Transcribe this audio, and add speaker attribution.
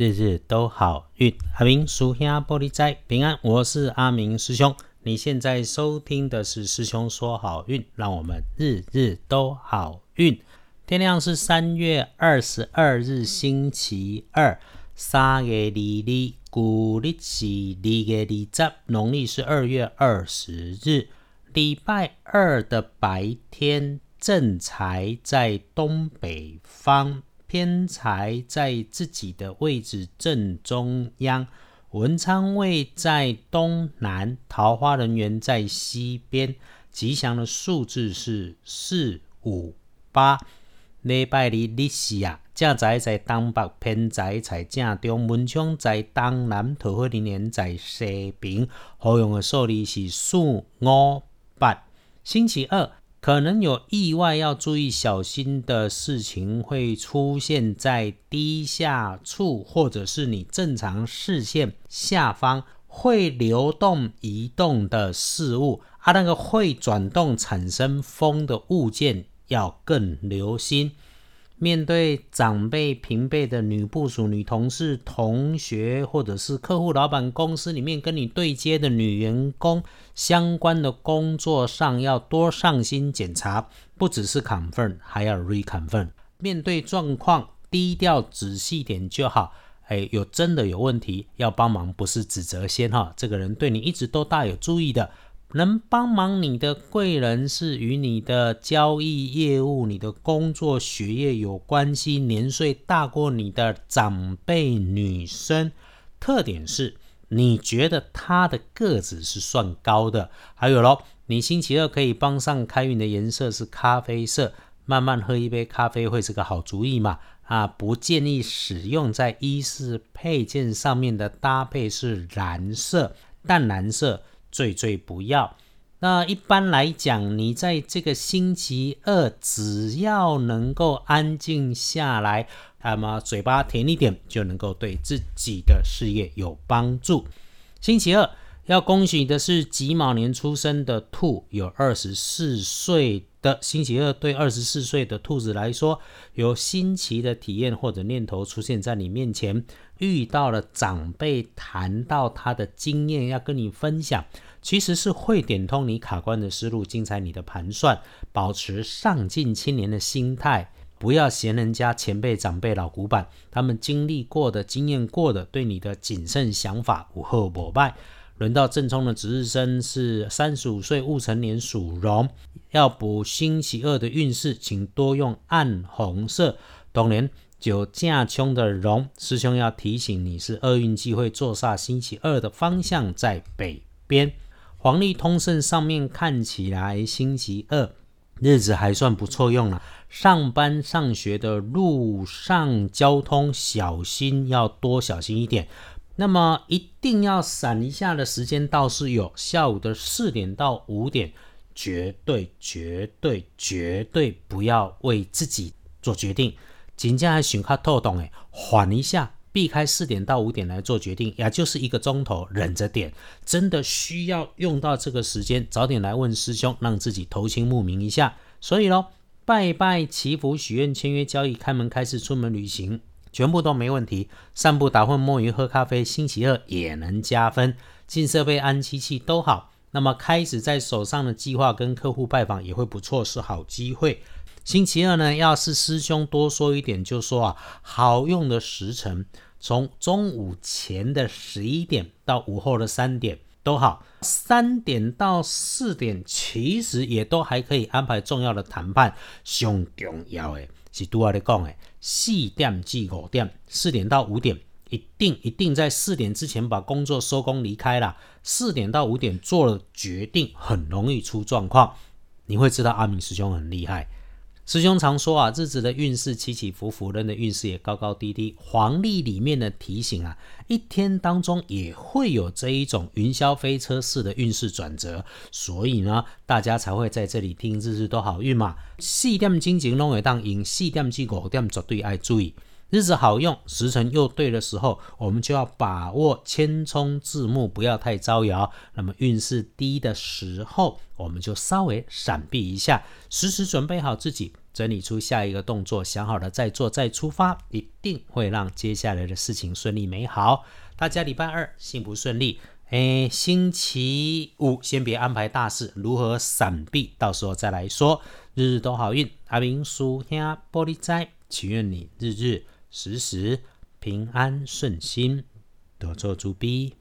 Speaker 1: 日日都好运。阿明属下玻璃斋平安，我是阿明师兄。你现在收听的是师兄说好运，让我们日日都好运。天亮是三月二十二日，星期二，三月二日，古历是二月二十，农历是二月二十日，礼拜二的白天，正财在东北方。偏财在自己的位置正中央，文昌位在东南，桃花人员在西边。吉祥的数字是四五八。礼拜日日时啊，正财在东北，偏财在正中，文昌在东南，桃花人员在西边。好用的数字是四五八。星期二。可能有意外要注意小心的事情会出现在低下处，或者是你正常视线下方会流动移动的事物，啊，那个会转动产生风的物件要更留心。面对长辈、平辈的女部属、女同事、同学，或者是客户、老板、公司里面跟你对接的女员工，相关的工作上要多上心检查，不只是 confirm，还要 reconfirm。面对状况，低调仔细点就好。哎，有真的有问题要帮忙，不是指责先哈。这个人对你一直都大有注意的。能帮忙你的贵人是与你的交易业务、你的工作、学业有关系，年岁大过你的长辈女生。特点是，你觉得她的个子是算高的。还有咯，你星期二可以帮上开运的颜色是咖啡色，慢慢喝一杯咖啡会是个好主意嘛？啊，不建议使用在衣饰配件上面的搭配是蓝色、淡蓝色。最最不要。那一般来讲，你在这个星期二，只要能够安静下来，那么嘴巴甜一点，就能够对自己的事业有帮助。星期二要恭喜的是己卯年出生的兔，有二十四岁的星期二，对二十四岁的兔子来说，有新奇的体验或者念头出现在你面前。遇到了长辈，谈到他的经验要跟你分享，其实是会点通你卡关的思路，精彩你的盘算，保持上进青年的心态，不要嫌人家前辈长辈老古板，他们经历过的经验过的，对你的谨慎想法无后不败。轮到正冲的值日生是三十五岁戊辰年属龙，要补星期二的运势，请多用暗红色。冬年。九架冲的龙师兄要提醒你是厄运机会坐煞星期二的方向在北边。黄历通胜上面看起来星期二日子还算不错用了。上班上学的路上交通小心要多小心一点。那么一定要闪一下的时间倒是有，下午的四点到五点，绝对绝对绝对不要为自己做决定。紧接还想卡透懂诶，缓一下，避开四点到五点来做决定，也就是一个钟头，忍着点。真的需要用到这个时间，早点来问师兄，让自己头清目明一下。所以咯，拜拜祈福许愿签约交易开门开市出门旅行，全部都没问题。散步打混摸鱼喝咖啡，星期二也能加分。进设备安机器都好。那么开始在手上的计划跟客户拜访也会不错，是好机会。星期二呢，要是师兄多说一点，就说啊，好用的时辰，从中午前的十一点到午后的三点都好，三点到四点其实也都还可以安排重要的谈判。上重要的是拄我咧讲的，四点至五点，四点到五点，一定一定在四点之前把工作收工离开啦。四点到五点做了决定，很容易出状况。你会知道阿明师兄很厉害。师兄常说啊，日子的运势起起伏伏，人的运势也高高低低。黄历里面的提醒啊，一天当中也会有这一种云霄飞车式的运势转折，所以呢，大家才会在这里听日日都好运嘛。四点金钱拢会当赢，四点至五点绝对爱注意。日子好用，时辰又对的时候，我们就要把握千冲字幕，不要太招摇。那么运势低的时候，我们就稍微闪避一下，时时准备好自己，整理出下一个动作，想好了再做再出发，一定会让接下来的事情顺利美好。大家礼拜二幸福顺利，哎，星期五先别安排大事，如何闪避，到时候再来说。日日都好运，阿明叔兄玻璃斋，祈愿你日日时时平安顺心，多做猪逼。